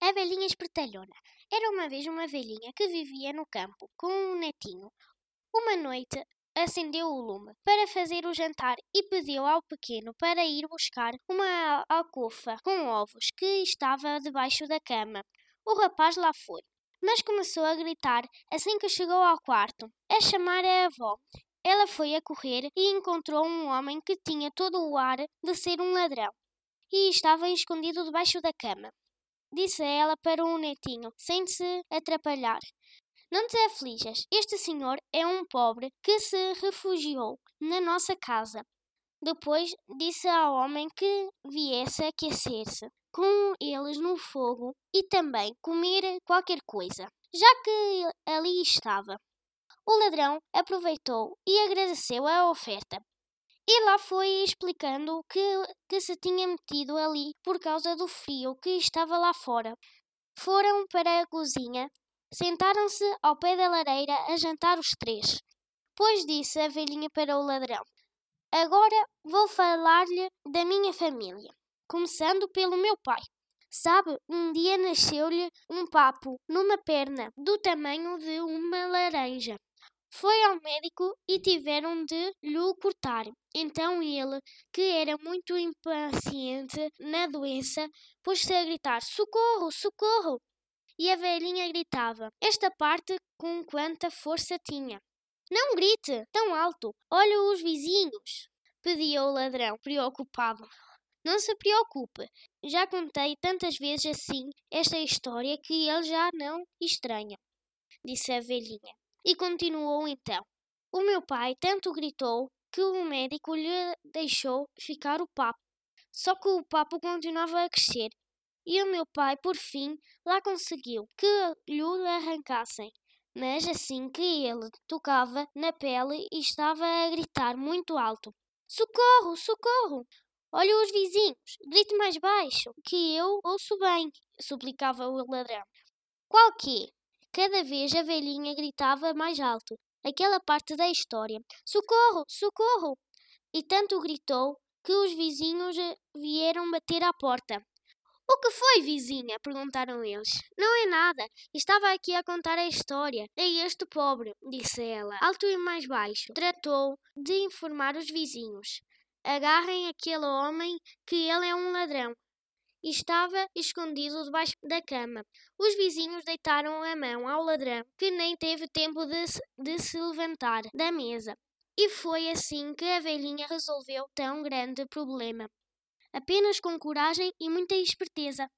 A velhinha espertalhona. Era uma vez uma velhinha que vivia no campo com um netinho. Uma noite acendeu o lume para fazer o jantar e pediu ao pequeno para ir buscar uma alcofa com ovos que estava debaixo da cama. O rapaz lá foi, mas começou a gritar assim que chegou ao quarto, a chamar a avó. Ela foi a correr e encontrou um homem que tinha todo o ar de ser um ladrão e estava escondido debaixo da cama. Disse ela para o netinho, sem se atrapalhar. Não te aflijas, este senhor é um pobre que se refugiou na nossa casa. Depois disse ao homem que viesse aquecer-se com eles no fogo e também comer qualquer coisa, já que ali estava. O ladrão aproveitou e agradeceu a oferta. E lá foi explicando que, que se tinha metido ali por causa do frio que estava lá fora. Foram para a cozinha, sentaram-se ao pé da lareira a jantar os três. Pois disse a velhinha para o ladrão: Agora vou falar-lhe da minha família, começando pelo meu pai. Sabe, um dia nasceu-lhe um papo numa perna do tamanho de uma laranja. Foi ao médico e tiveram de lhe cortar. Então ele, que era muito impaciente na doença, pôs-se a gritar: Socorro, socorro! E a velhinha gritava, esta parte com quanta força tinha. Não grite tão alto, olha os vizinhos, pedia o ladrão, preocupado. Não se preocupe, já contei tantas vezes assim esta história que ele já não estranha, disse a velhinha. E continuou então. O meu pai tanto gritou que o médico lhe deixou ficar o papo. Só que o papo continuava a crescer. E o meu pai, por fim, lá conseguiu que lhe arrancassem. Mas assim que ele tocava na pele estava a gritar muito alto: Socorro, socorro! Olha os vizinhos, grite mais baixo, que eu ouço bem, suplicava o ladrão. Qual que? Cada vez a velhinha gritava mais alto aquela parte da história: Socorro! Socorro! E tanto gritou que os vizinhos eh, vieram bater à porta. O que foi, vizinha? perguntaram eles. Não é nada. Estava aqui a contar a história. É este pobre, disse ela, alto e mais baixo. Tratou de informar os vizinhos. Agarrem aquele homem que ele é um ladrão estava escondido debaixo da cama. Os vizinhos deitaram a mão ao ladrão, que nem teve tempo de, de se levantar da mesa. E foi assim que a velhinha resolveu tão grande problema. Apenas com coragem e muita esperteza.